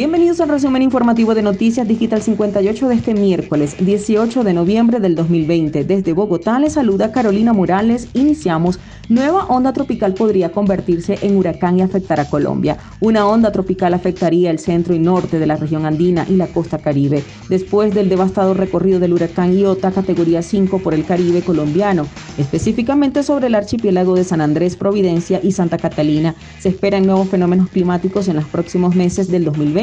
Bienvenidos al resumen informativo de Noticias Digital 58 de este miércoles 18 de noviembre del 2020. Desde Bogotá les saluda Carolina Morales. Iniciamos. Nueva onda tropical podría convertirse en huracán y afectar a Colombia. Una onda tropical afectaría el centro y norte de la región andina y la costa caribe. Después del devastador recorrido del huracán Iota, categoría 5 por el Caribe colombiano, específicamente sobre el archipiélago de San Andrés, Providencia y Santa Catalina, se esperan nuevos fenómenos climáticos en los próximos meses del 2020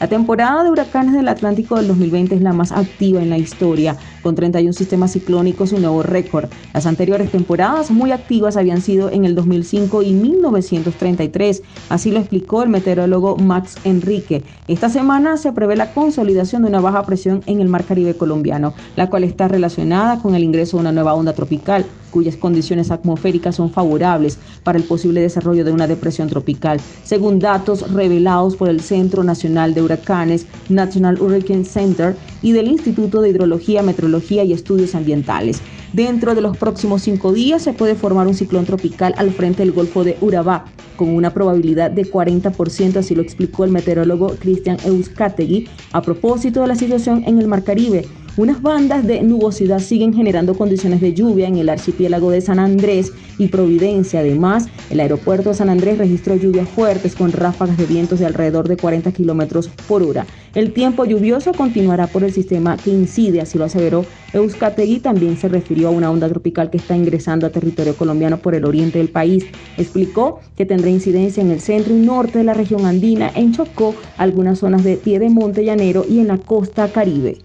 la temporada de huracanes del Atlántico del 2020 es la más activa en la historia, con 31 sistemas ciclónicos, un nuevo récord. Las anteriores temporadas muy activas habían sido en el 2005 y 1933, así lo explicó el meteorólogo Max Enrique. Esta semana se prevé la consolidación de una baja presión en el mar Caribe colombiano, la cual está relacionada con el ingreso de una nueva onda tropical cuyas condiciones atmosféricas son favorables para el posible desarrollo de una depresión tropical, según datos revelados por el Centro Nacional de Huracanes, National Hurricane Center, y del Instituto de Hidrología, Meteorología y Estudios Ambientales. Dentro de los próximos cinco días se puede formar un ciclón tropical al frente del Golfo de Urabá, con una probabilidad de 40%, así lo explicó el meteorólogo Cristian Euskategui, a propósito de la situación en el Mar Caribe, unas bandas de nubosidad siguen generando condiciones de lluvia en el archipiélago de San Andrés y Providencia. Además, el aeropuerto de San Andrés registró lluvias fuertes con ráfagas de vientos de alrededor de 40 kilómetros por hora. El tiempo lluvioso continuará por el sistema que incide, así lo aseveró Euskategui. También se refirió a una onda tropical que está ingresando a territorio colombiano por el oriente del país. Explicó que tendrá incidencia en el centro y norte de la región andina, en Chocó, algunas zonas de Piedemonte Llanero y en la costa caribe.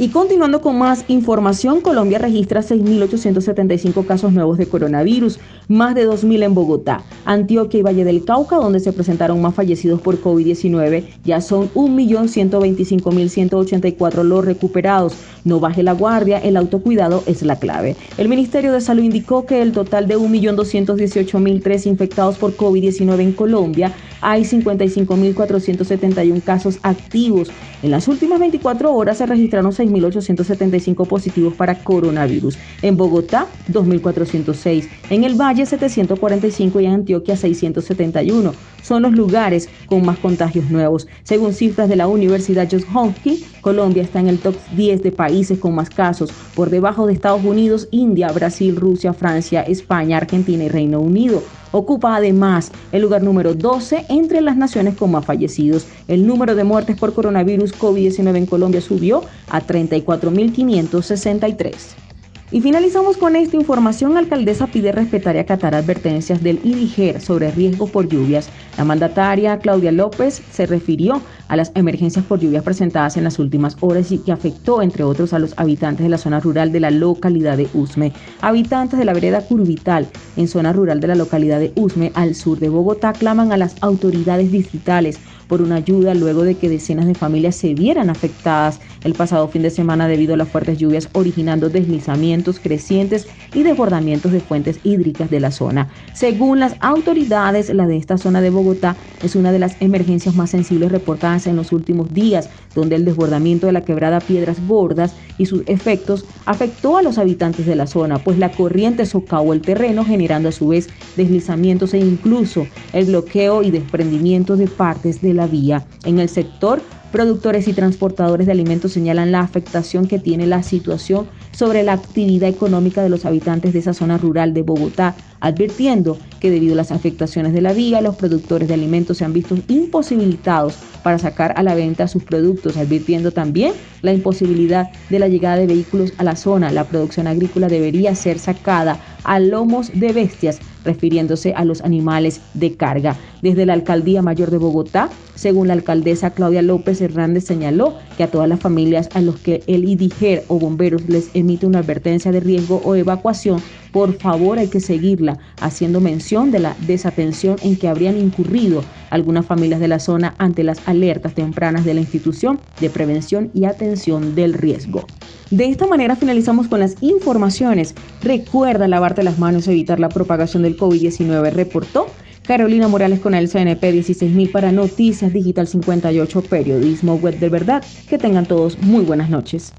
Y continuando con más información, Colombia registra 6.875 casos nuevos de coronavirus, más de 2.000 en Bogotá, Antioquia y Valle del Cauca, donde se presentaron más fallecidos por COVID-19. Ya son 1.125.184 los recuperados. No baje la guardia, el autocuidado es la clave. El Ministerio de Salud indicó que el total de 1.218.003 infectados por COVID-19 en Colombia hay 55.471 casos activos. En las últimas 24 horas se registraron 6.875 positivos para coronavirus. En Bogotá, 2.406. En el Valle, 745 y en Antioquia, 671. Son los lugares con más contagios nuevos. Según cifras de la Universidad Johns Hopkins, Colombia está en el top 10 de países con más casos, por debajo de Estados Unidos, India, Brasil, Rusia, Francia, España, Argentina y Reino Unido. Ocupa además el lugar número 12 entre las naciones con más fallecidos. El número de muertes por coronavirus COVID-19 en Colombia subió a 34.563. Y finalizamos con esta información. Alcaldesa pide respetar y acatar advertencias del IDIGER sobre riesgo por lluvias. La mandataria Claudia López se refirió a las emergencias por lluvias presentadas en las últimas horas y que afectó, entre otros, a los habitantes de la zona rural de la localidad de Usme. Habitantes de la vereda Curvital, en zona rural de la localidad de Usme, al sur de Bogotá, claman a las autoridades distritales por una ayuda luego de que decenas de familias se vieran afectadas el pasado fin de semana debido a las fuertes lluvias originando deslizamientos crecientes y desbordamientos de fuentes hídricas de la zona. Según las autoridades, la de esta zona de Bogotá es una de las emergencias más sensibles reportadas en los últimos días, donde el desbordamiento de la quebrada Piedras Gordas y sus efectos afectó a los habitantes de la zona, pues la corriente socavó el terreno generando a su vez deslizamientos e incluso el bloqueo y desprendimiento de partes de la vía. En el sector, productores y transportadores de alimentos señalan la afectación que tiene la situación sobre la actividad económica de los habitantes de esa zona rural de Bogotá, advirtiendo que debido a las afectaciones de la vía, los productores de alimentos se han visto imposibilitados para sacar a la venta sus productos, advirtiendo también la imposibilidad de la llegada de vehículos a la zona. La producción agrícola debería ser sacada a lomos de bestias, refiriéndose a los animales de carga. Desde la Alcaldía Mayor de Bogotá, según la alcaldesa Claudia López Hernández, señaló que a todas las familias a los que el IDIGER o bomberos les una advertencia de riesgo o evacuación, por favor hay que seguirla, haciendo mención de la desatención en que habrían incurrido algunas familias de la zona ante las alertas tempranas de la institución de prevención y atención del riesgo. De esta manera finalizamos con las informaciones. Recuerda lavarte las manos y evitar la propagación del COVID-19, reportó Carolina Morales con el CNP 16000 para Noticias Digital 58, Periodismo Web de Verdad. Que tengan todos muy buenas noches.